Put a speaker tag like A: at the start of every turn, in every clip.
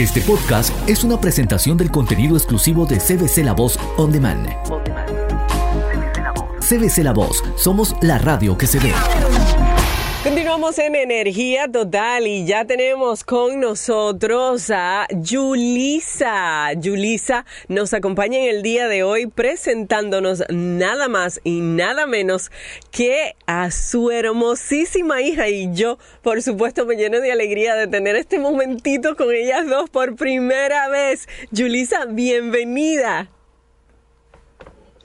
A: Este podcast es una presentación del contenido exclusivo de CBC La Voz On Demand. CBC La Voz, somos la radio que se ve.
B: Continuamos en Energía Total y ya tenemos con nosotros a Julisa. Julisa nos acompaña en el día de hoy presentándonos nada más y nada menos que a su hermosísima hija y yo, por supuesto, me lleno de alegría de tener este momentito con ellas dos por primera vez. Julisa, bienvenida.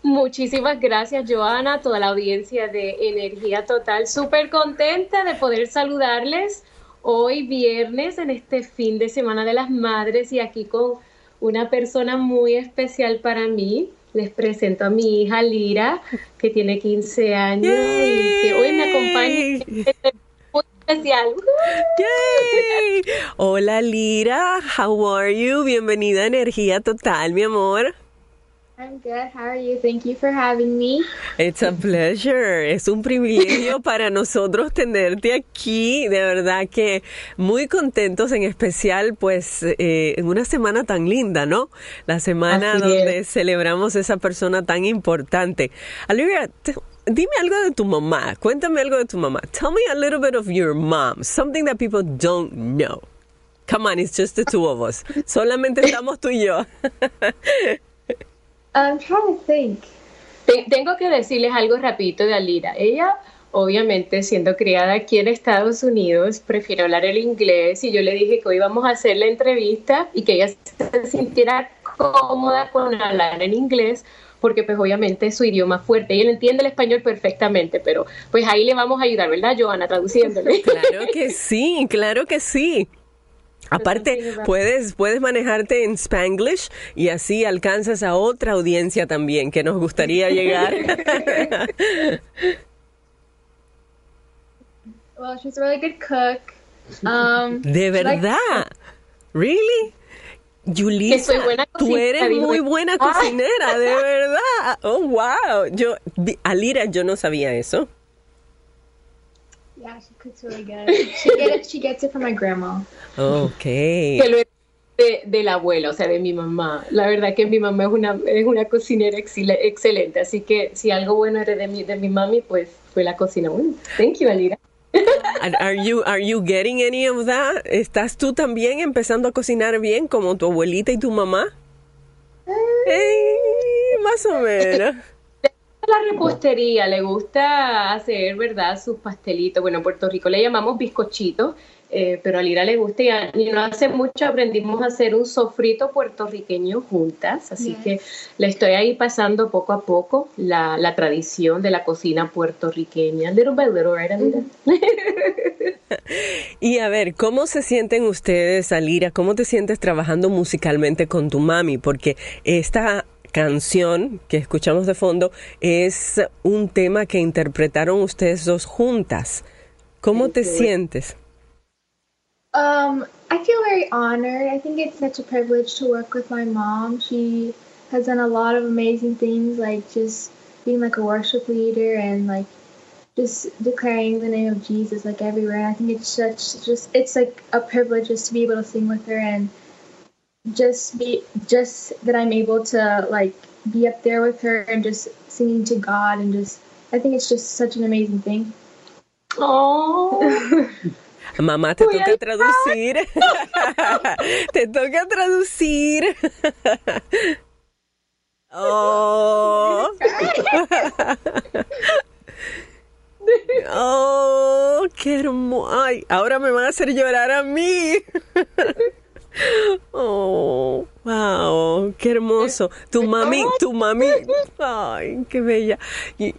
C: Muchísimas gracias, Joana, toda la audiencia de Energía Total. Súper contenta de poder saludarles hoy viernes en este fin de semana de las madres y aquí con una persona muy especial para mí. Les presento a mi hija Lira, que tiene 15 años y que hoy me acompaña. Muy especial.
B: Hola Lira, how are you? Bienvenida a Energía Total, mi amor.
D: I'm good. How are you? Thank you for having me.
B: It's a pleasure. Es un privilegio para nosotros tenerte aquí. De verdad que muy contentos, en especial, pues, eh, en una semana tan linda, ¿no? La semana
C: Así
B: donde
C: es.
B: celebramos esa persona tan importante. Olivia, dime algo de tu mamá. Cuéntame algo de tu mamá. Tell me a little bit of your mom. Something that people don't know. Come on, it's just the two of us. Solamente estamos tú y yo.
D: I'm trying to think.
C: Te- Tengo que decirles algo rapidito de Alira. Ella, obviamente, siendo criada aquí en Estados Unidos, prefiere hablar el inglés y yo le dije que hoy íbamos a hacer la entrevista y que ella se sintiera cómoda con hablar en inglés porque pues obviamente es su idioma fuerte. Ella entiende el español perfectamente, pero pues ahí le vamos a ayudar, ¿verdad, Joana? Traduciéndole.
B: Claro que sí, claro que sí. Aparte, puedes, puedes manejarte en Spanglish y así alcanzas a otra audiencia también que nos gustaría llegar.
D: Well, she's a really good cook. Um,
B: De verdad. Really? Yulisa, tú eres muy buena
C: Ah.
B: cocinera, de verdad. Oh, wow. Yo, Alira, yo no sabía eso.
D: yeah, she cooks really good. She get it. She gets it from my grandma.
B: Ok.
C: que lo de, de la abuela, o sea, de mi mamá. La verdad que mi mamá es una, es una cocinera excel- excelente, así que si algo bueno era de mi, de mi mami, pues fue la cocina. Bueno, thank you, Alira.
B: Are you, are you getting any of that? ¿Estás tú también empezando a cocinar bien como tu abuelita y tu mamá? Eh, más o menos.
C: La repostería, le gusta hacer, ¿verdad? Sus pastelitos. Bueno, en Puerto Rico le llamamos bizcochitos, eh, pero a Lira le gusta y, a- y no hace mucho aprendimos a hacer un sofrito puertorriqueño juntas, así
D: Yes.
C: que le estoy ahí pasando poco a poco la, la tradición de la cocina puertorriqueña. Little by little, right, Alira?
B: Y a ver, ¿cómo se sienten ustedes, Alira? ¿Cómo te sientes trabajando musicalmente con tu mami? Porque esta canción que escuchamos de fondo es un tema que interpretaron ustedes dos juntas. ¿Cómo te sientes?
D: Um, I feel very honored. I think it's such a privilege to work with my mom. She has done a lot of amazing things, like just being like a worship leader and like just declaring the name of Jesus like everywhere. I think it's such just it's like a privilege just to be able to sing with her and just be just that I'm able to like be up there with her and just singing to God and just I think it's just such an amazing thing.
C: Oh.
B: Mamá, te toca traducir. te toca traducir. oh. Oh, qué hermoso. Ay, ahora me van a hacer llorar a mí. Oh, wow, qué hermoso. Tu mami, tu mami, ay, qué bella. Eh,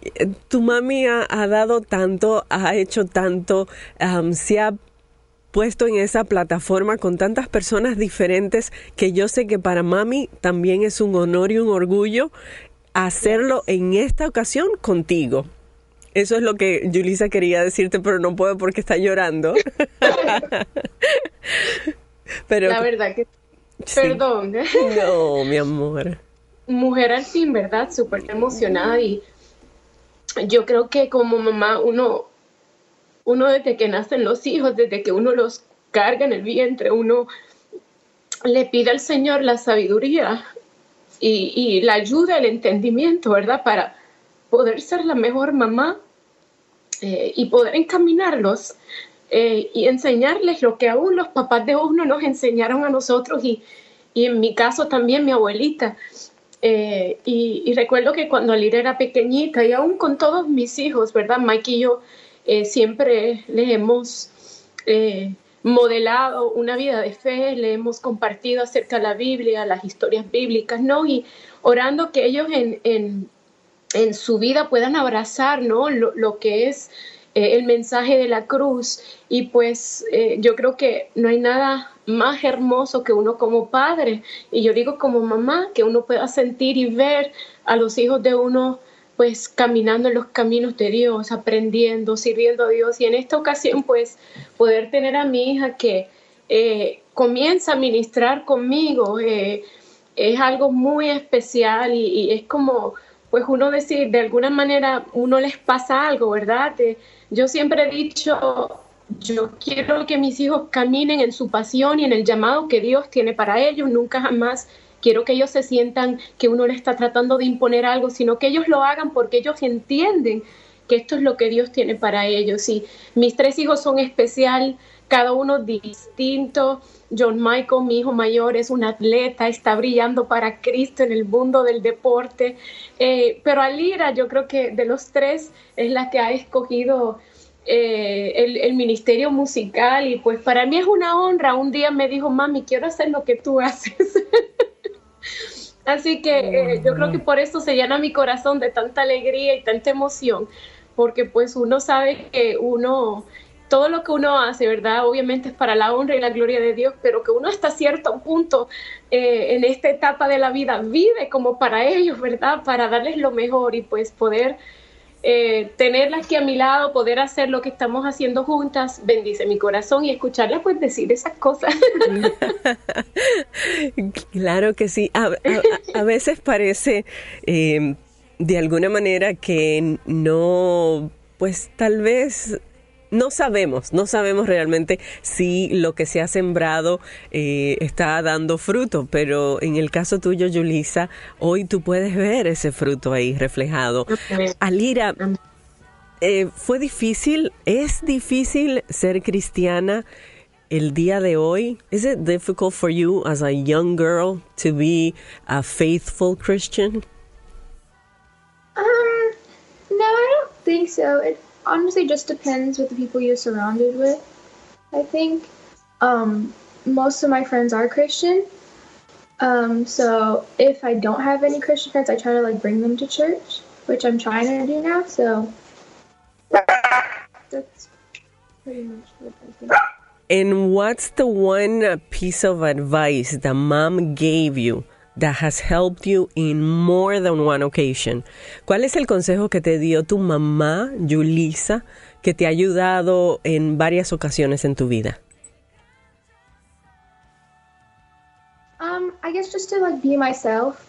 B: tu mami ha, ha dado tanto, ha hecho tanto, am, se ha puesto en esa plataforma con tantas personas diferentes que yo sé que para mami también es un honor y un orgullo hacerlo en esta ocasión contigo. Eso es lo que Julisa quería decirte, pero no puedo porque está llorando. pero
C: La verdad que,
B: Sí.
C: perdón,
B: no, mi amor.
C: mujer al fin, ¿verdad? Súper emocionada y yo creo que como mamá uno, uno desde que nacen los hijos, desde que uno los carga en el vientre, uno le pide al Señor la sabiduría y, la ayuda, el entendimiento, ¿verdad? Para poder ser la mejor mamá eh, y poder encaminarlos eh, y enseñarles lo que aún los papás de uno nos enseñaron a nosotros y, en mi caso también mi abuelita. Eh, y, recuerdo que cuando Alira era pequeñita y aún con todos mis hijos, ¿verdad? Mike y yo siempre le hemos modelado una vida de fe, le hemos compartido acerca de la Biblia, las historias bíblicas, ¿no? Y orando que ellos en, en, en su vida puedan abrazar, ¿no? Lo, lo que es eh, el mensaje de la cruz. Y pues eh, yo creo que no hay nada más hermoso que uno como padre, y yo digo como mamá, que uno pueda sentir y ver a los hijos de uno pues caminando en los caminos de Dios, aprendiendo, sirviendo a Dios. Y en esta ocasión, pues, poder tener a mi hija que eh, comienza a ministrar conmigo eh, es algo muy especial y, es como, pues, uno decir, de alguna manera, uno les pasa algo, ¿verdad? yo siempre he dicho, yo quiero que mis hijos caminen en su pasión y en el llamado que Dios tiene para ellos, nunca jamás quiero que ellos se sientan que uno le está tratando de imponer algo, sino que ellos lo hagan porque ellos entienden que esto es lo que Dios tiene para ellos. Y mis tres hijos son especial, cada uno distinto. John Michael, mi hijo mayor, es un atleta, está brillando para Cristo en el mundo del deporte. Eh, pero Alira, yo creo que de los tres es la que ha escogido eh, el, el, ministerio musical y pues para mí es una honra. Un día me dijo, mami, quiero hacer lo que tú haces. Así que eh, yo creo que por eso se llena mi corazón de tanta alegría y tanta emoción, porque pues uno sabe que uno, todo lo que uno hace, ¿verdad? Obviamente es para la honra y la gloria de Dios, pero que uno hasta cierto punto eh, en esta etapa de la vida vive como para ellos, ¿verdad? Para darles lo mejor y pues poder eh, tenerla aquí a mi lado, poder hacer lo que estamos haciendo juntas, bendice mi corazón y escucharla pues decir esas cosas.
B: claro que sí. A, veces parece eh, de alguna manera que no, pues tal vez no sabemos, no sabemos realmente si lo que se ha sembrado eh, está dando fruto, pero en el caso tuyo, Yulisa, hoy tú puedes ver ese fruto ahí reflejado. Alira, eh, ¿fue difícil? ¿Es difícil ser cristiana el día de hoy? Is it difficult for you as a young girl to be a faithful Christian?
D: Um, no, I don't think so. Honestly just depends with the people you're surrounded with. I think um, most of my friends are Christian. Um, so if I don't have any Christian friends, I try to like bring them to church, which I'm trying to do now. So that's pretty much what I think.
B: And what's the one piece of advice that mom gave you that has helped you in more than one occasion. ¿Cuál es el consejo que te dio tu mamá, Yulisa, que te ha ayudado en varias ocasiones en tu vida?
D: Um, I guess just to like be myself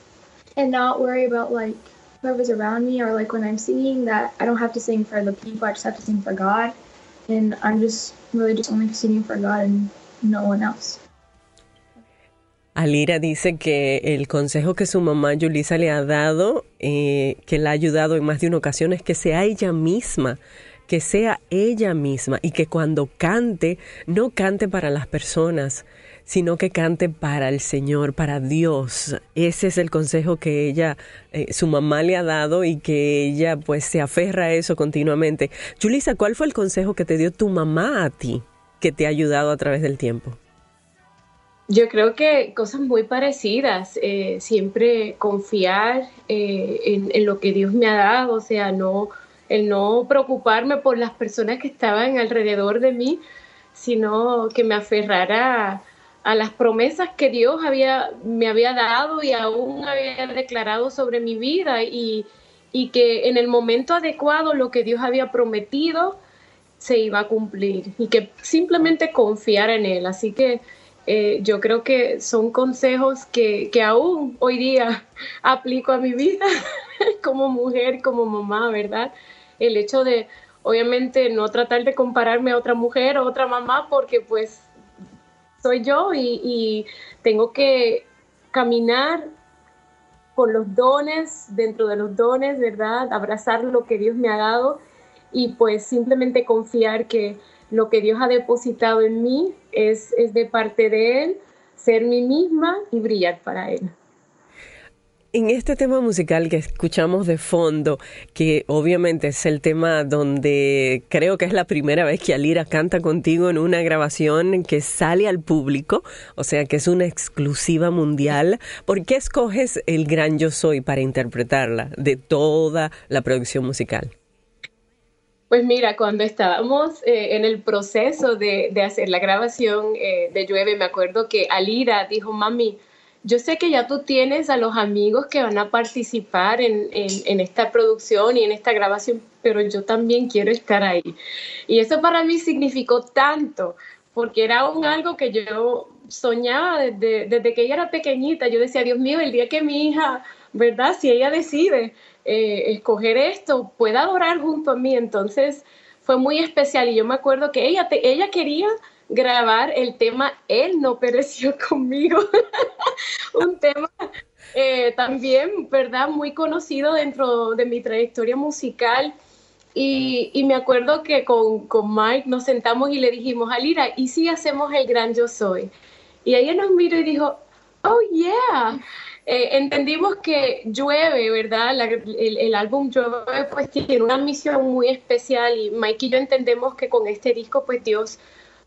D: and not worry about like whoever's around me or like when I'm singing that I don't have to sing for the people, I just have to sing for God. And I'm just really just only singing for God and no one else.
B: Alira dice que el consejo que su mamá Yulisa le ha dado, eh, que la ha ayudado en más de una ocasión, es que sea ella misma, que sea ella misma y que cuando cante, no cante para las personas, sino que cante para el Señor, para Dios. Ese es el consejo que ella, eh, su mamá le ha dado y que ella pues se aferra a eso continuamente. Yulisa, ¿cuál fue el consejo que te dio tu mamá a ti, que te ha ayudado a través del tiempo?
C: Yo creo que cosas muy parecidas, eh, siempre confiar eh, en, lo que Dios me ha dado, o sea, no, el no preocuparme por las personas que estaban alrededor de mí, sino que me aferrara a, las promesas que Dios había, me había dado y aún había declarado sobre mi vida y, y que en el momento adecuado lo que Dios había prometido se iba a cumplir y que simplemente confiar en Él. Así que eh, yo creo que son consejos que, que aún hoy día aplico a mi vida como mujer, como mamá, ¿verdad? El hecho de, obviamente, no tratar de compararme a otra mujer o otra mamá porque pues soy yo y, tengo que caminar con los dones, dentro de los dones, ¿verdad? Abrazar lo que Dios me ha dado y pues simplemente confiar que lo que Dios ha depositado en mí es, de parte de Él, ser mí misma y brillar para Él.
B: En este tema musical que escuchamos de fondo, que obviamente es el tema donde creo que es la primera vez que Alira canta contigo en una grabación que sale al público, o sea que es una exclusiva mundial, ¿por qué escoges el gran Yo Soy para interpretarla de toda la producción musical?
C: Pues mira, cuando estábamos eh, en el proceso de, hacer la grabación eh, de Llueve, me acuerdo que Alira dijo, mami, yo sé que ya tú tienes a los amigos que van a participar en, esta producción y en esta grabación, pero yo también quiero estar ahí. Y eso para mí significó tanto, porque era un algo que yo soñaba desde, desde que ella era pequeñita. Yo decía, Dios mío, el día que mi hija, ¿verdad? Si ella decide eh, escoger esto, pueda adorar junto a mí. Entonces fue muy especial y yo me acuerdo que ella, ella quería grabar el tema Él no pereció conmigo. Un tema eh, también, ¿verdad? Muy conocido dentro de mi trayectoria musical. Y, me acuerdo que con, con, Mike nos sentamos y le dijimos, Alira, ¿y si hacemos el gran yo soy? Y ella nos miró y dijo, oh yeah. Eh, entendimos que llueve, ¿verdad? el, álbum llueve pues tiene una misión muy especial y Mike y yo entendemos que con este disco pues Dios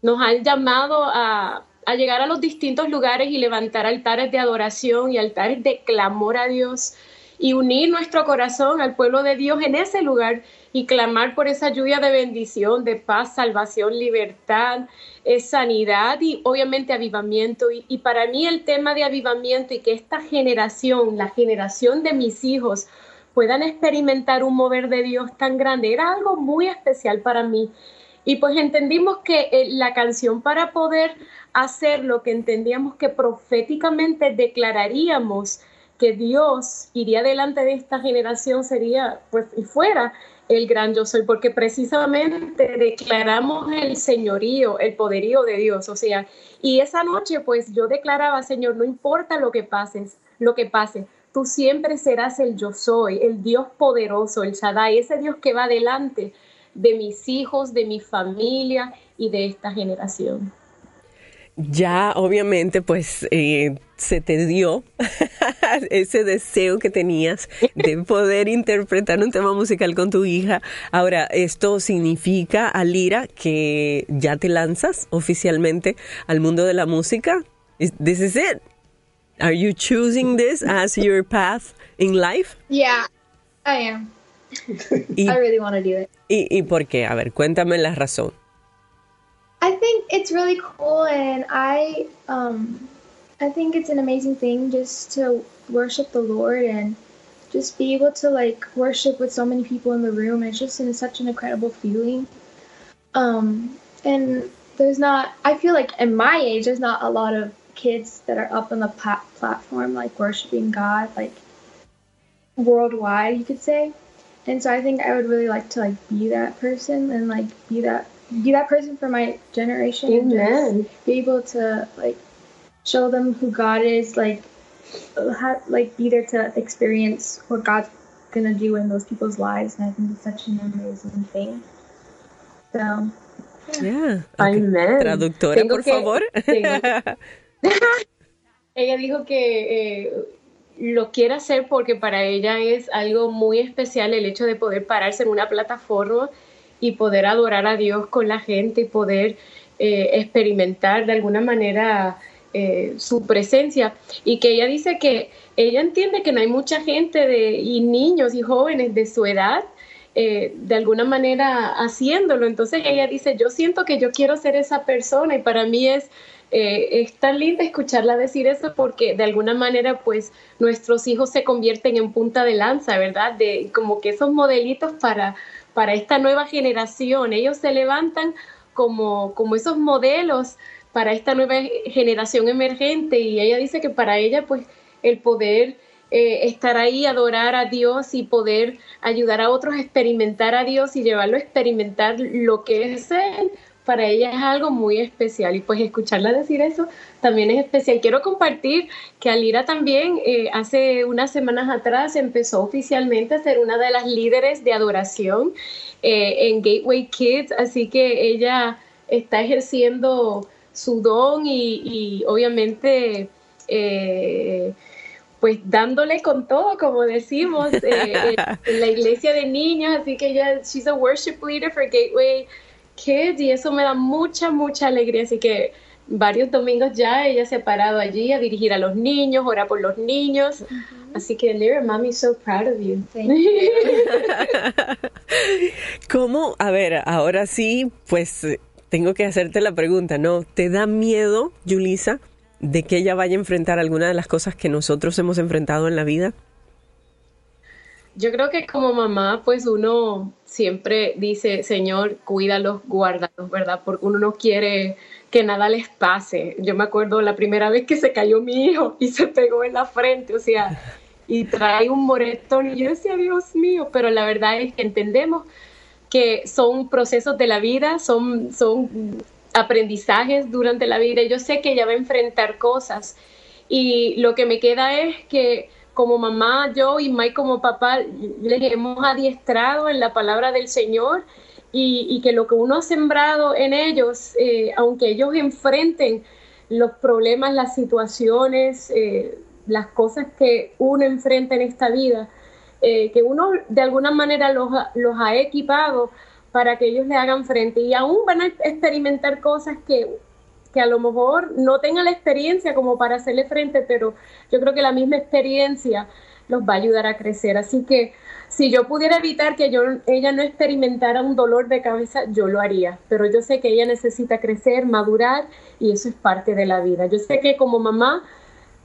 C: nos han llamado a, llegar a los distintos lugares y levantar altares de adoración y altares de clamor a Dios y unir nuestro corazón al pueblo de Dios en ese lugar y clamar por esa lluvia de bendición, de paz, salvación, libertad, eh, sanidad y obviamente avivamiento. Y, para mí el tema de avivamiento y que esta generación, la generación de mis hijos, puedan experimentar un mover de Dios tan grande, era algo muy especial para mí. Y pues entendimos que eh, la canción para poder hacer lo que entendíamos que proféticamente declararíamos que Dios iría delante de esta generación sería, pues, y fuera el gran yo soy, porque precisamente declaramos el señorío, el poderío de Dios, o sea, y esa noche pues yo declaraba, Señor, no importa lo que pases, lo que pase, tú siempre serás el yo soy, el Dios poderoso, el Shaddai, ese Dios que va adelante de mis hijos, de mi familia y de esta generación.
B: Ya obviamente pues eh, se te dio ese deseo que tenías de poder interpretar un tema musical con tu hija. Ahora, ¿esto significa, Alira, que ya te lanzas oficialmente al mundo de la música? This is it. Are you choosing this as your path in life?
D: Yeah, I am. I really want to do it.
B: ¿Y, ¿Y por qué? A ver, cuéntame la razón.
D: I think it's really cool, and I um, I think it's an amazing thing just to worship the Lord and just be able to like worship with so many people in the room. It's just such an incredible feeling. Um, and there's not, I feel like in my age, there's not a lot of kids that are up on the plat- platform like worshiping God, like worldwide, you could say and so I think I would really like to like be that person and like be that be that person for my generation
C: Amen. and
D: just be able to like show them who God is like have, like be there to experience what God's gonna do in those people's lives and I think it's such an amazing thing. So
B: yeah, Amen. traductora
C: tengo
B: por
C: que,
B: favor.
C: ella dijo que eh, lo quiere hacer porque para ella es algo muy especial el hecho de poder pararse en una plataforma y poder adorar a Dios con la gente y poder eh, experimentar de alguna manera eh, su presencia. Y que ella dice que ella entiende que no hay mucha gente de, y niños y jóvenes de su edad eh, de alguna manera haciéndolo. Entonces ella dice, yo siento que yo quiero ser esa persona y para mí es es tan lindo escucharla decir eso porque de alguna manera pues nuestros hijos se convierten en punta de lanza, ¿verdad? De como que esos modelitos para, para esta nueva generación, ellos se levantan como, como esos modelos para esta nueva generación emergente y ella dice que para ella pues el poder eh, estar ahí, adorar a Dios y poder ayudar a otros a experimentar a Dios y llevarlo a experimentar lo que es Él, para ella es algo muy especial y pues escucharla decir eso también es especial. Quiero compartir que Alira también eh, hace unas semanas atrás empezó oficialmente a ser una de las líderes de adoración eh, en Gateway Kids, así que ella está ejerciendo su don y, obviamente... Eh, pues dándole con todo, como decimos, en la iglesia de niños, así que ella, she's a worship leader for Gateway Kids y eso me da mucha, mucha alegría. Así que varios domingos ya ella se ha parado allí a dirigir a los niños, orar por los niños. Así que, Lyra, mommy, so proud of you.
B: ¿Cómo? A ver, ahora sí, pues tengo que hacerte la pregunta, ¿no? ¿Te da miedo, Julisa, de que ella vaya a enfrentar alguna de las cosas que nosotros hemos enfrentado en la vida?
C: Yo creo que como mamá, pues uno siempre dice, Señor, cuídalos, guárdalos, ¿verdad? Porque uno no quiere que nada les pase. Yo me acuerdo la primera vez que se cayó mi hijo y se pegó en la frente, o sea, y trae un moretón y yo decía, Dios mío, pero la verdad es que entendemos que son procesos de la vida, son, son aprendizajes durante la vida. Yo sé que ella va a enfrentar cosas y lo que me queda es que como mamá, yo y Mike como papá, les hemos adiestrado en la palabra del Señor y, que lo que uno ha sembrado en ellos, eh, aunque ellos enfrenten los problemas, las situaciones, eh, las cosas que uno enfrenta en esta vida, eh, que uno de alguna manera los, los ha equipado para que ellos le hagan frente y aún van a experimentar cosas que que a lo mejor no tenga la experiencia como para hacerle frente, pero yo creo que la misma experiencia los va a ayudar a crecer. Así que si yo pudiera evitar que yo, ella no experimentara un dolor de cabeza, yo lo haría. Pero yo sé que ella necesita crecer, madurar y eso es parte de la vida. Yo sé que como mamá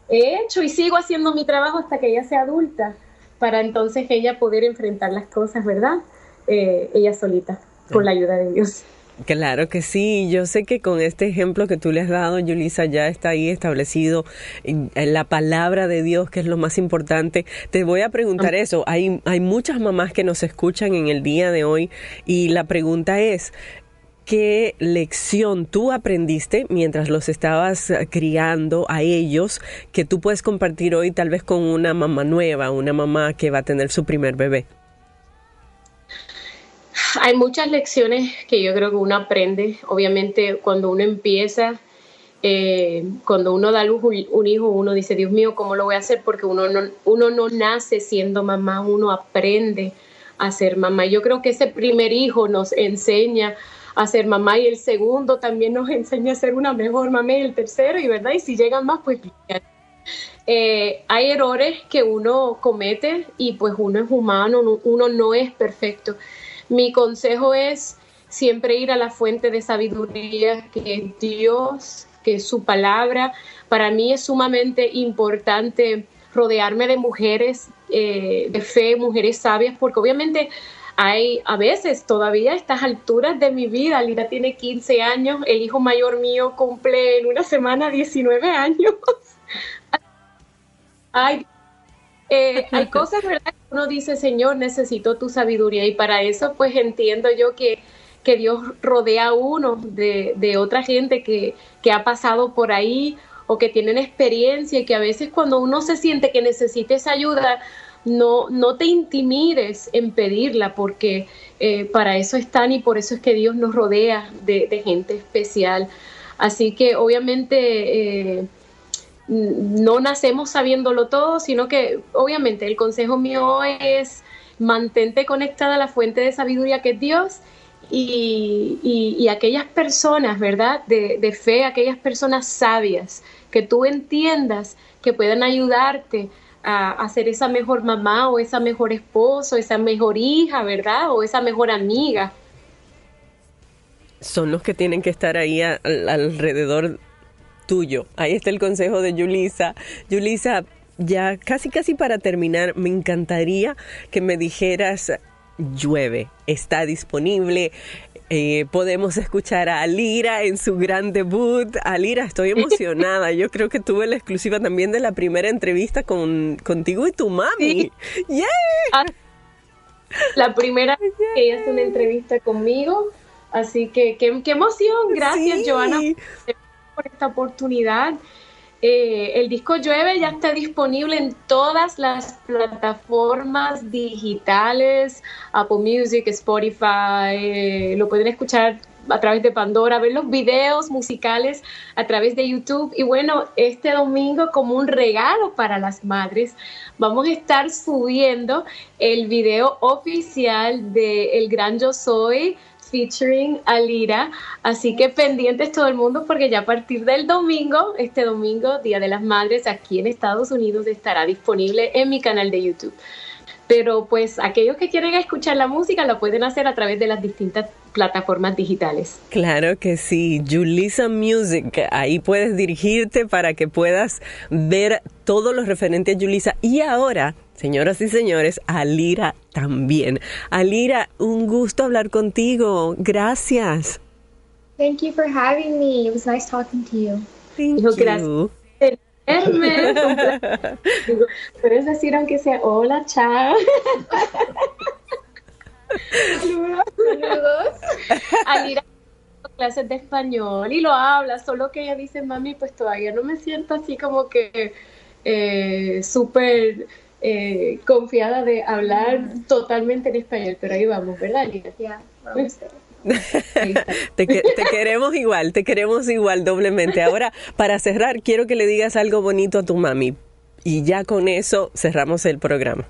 C: he hecho y sigo haciendo mi trabajo hasta que ella sea adulta, para entonces ella poder enfrentar las cosas, ¿verdad? Eh, ella solita, con la ayuda de Dios.
B: Claro que sí, yo sé que con este ejemplo que tú le has dado, Yulisa, ya está ahí establecido en, la palabra de Dios, que es lo más importante. Te voy a preguntar eso, hay, hay muchas mamás que nos escuchan en el día de hoy y la pregunta es, ¿qué lección tú aprendiste mientras los estabas criando a ellos que tú puedes compartir hoy tal vez con una mamá nueva, una mamá que va a tener su primer bebé?
C: Hay muchas lecciones que yo creo que uno aprende. Obviamente, cuando uno empieza, eh, cuando uno da luz un hijo, uno dice, Dios mío, ¿cómo lo voy a hacer? Porque uno no, uno no nace siendo mamá, uno aprende a ser mamá. Yo creo que ese primer hijo nos enseña a ser mamá y el segundo también nos enseña a ser una mejor mamá y el tercero, y verdad, y si llegan más, pues eh, hay errores que uno comete y pues uno es humano, uno no es perfecto. Mi consejo es siempre ir a la fuente de sabiduría que es Dios, que es su palabra. Para mí es sumamente importante rodearme de mujeres eh, de fe, mujeres sabias, porque obviamente hay a veces todavía a estas alturas de mi vida, Lina tiene 15 años, el hijo mayor mío cumple en una semana 19 años. hay, eh, hay cosas, ¿verdad? uno dice, Señor, necesito tu sabiduría y para eso pues entiendo yo que, que Dios rodea a uno de, de otra gente que, que, ha pasado por ahí o que tienen experiencia y que a veces cuando uno se siente que necesita esa ayuda, no, no te intimides en pedirla porque eh, para eso están y por eso es que Dios nos rodea de, de gente especial. Así que obviamente... Eh, no nacemos sabiéndolo todo, sino que obviamente el consejo mío es mantente conectada a la fuente de sabiduría que es Dios y, aquellas personas, ¿verdad? De, fe, aquellas personas sabias que tú entiendas que puedan ayudarte a, a, ser esa mejor mamá o esa mejor esposo, esa mejor hija, ¿verdad? O esa mejor amiga.
B: Son los que tienen que estar ahí alrededor tuyo. Ahí está el consejo de Yulisa. Yulisa, ya casi casi para terminar, me encantaría que me dijeras, llueve, está disponible. Eh, podemos escuchar a Alira en su gran debut. Alira, estoy emocionada. Yo creo que tuve la exclusiva también de la primera entrevista con, contigo y tu mami.
C: Ah, la primera que ella hace una entrevista conmigo Así que qué, emoción, gracias Joana por esta oportunidad. Eh, el disco Llueve ya está disponible en todas las plataformas digitales, Apple Music, Spotify, eh, lo pueden escuchar a través de Pandora, ver los videos musicales a través de YouTube. Y bueno, este domingo como un regalo para las madres, vamos a estar subiendo el video oficial de El Gran Yo Soy featuring Alira. Así que pendientes todo el mundo porque ya a partir del domingo, este domingo, Día de las Madres, aquí en Estados Unidos estará disponible en mi canal de YouTube. Pero pues aquellos que quieren escuchar la música lo pueden hacer a través de las distintas plataformas digitales.
B: Claro que sí, Julissa Music, ahí puedes dirigirte para que puedas ver todo lo referente a Julissa. Y ahora, señoras y señores, Alira también. Alira, un gusto hablar contigo. Gracias.
D: Thank you for having me. It was nice talking to you.
B: Thank you.
C: Puedes decir aunque sea hola, chao. Saludos. Alira clases de español y lo habla, solo que ella dice, mami, pues todavía no me siento así como que eh, súper eh, confiada de hablar totalmente en español, pero ahí vamos, ¿verdad, Alira?
D: Ya,
B: te, queremos igual, te queremos igual doblemente. Ahora, para cerrar, quiero que le digas algo bonito a tu mami. Y ya con eso cerramos el programa.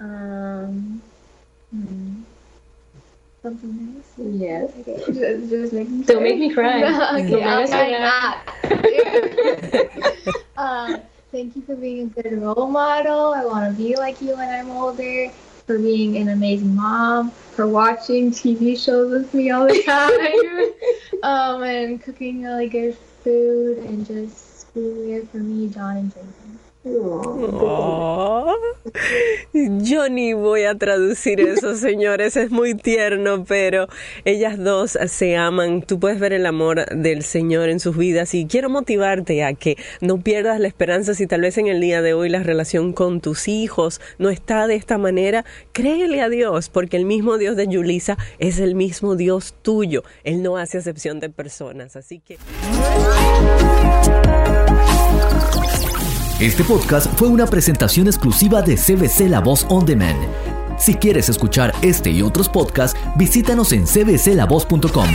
D: Um, something nice? Yes. Just, just make
C: Don't make me cry.
D: okay, I'll try not. uh, thank you for being a good role model. I want to be like you when I'm older. for being an amazing mom, for watching TV shows with me all the time, um, and cooking really good food, and just being there for me, John, and Jason.
B: Yo ni voy a traducir eso, señores, es muy tierno, pero ellas dos se aman. Tú puedes ver el amor del Señor en sus vidas y quiero motivarte a que no pierdas la esperanza si tal vez en el día de hoy la relación con tus hijos no está de esta manera. Créele a Dios, porque el mismo Dios de Yulisa es el mismo Dios tuyo. Él no hace acepción de personas, así que...
A: Este podcast fue una presentación exclusiva de CBC La Voz On Demand. Si quieres escuchar este y otros podcasts, visítanos en cbclavoz.com.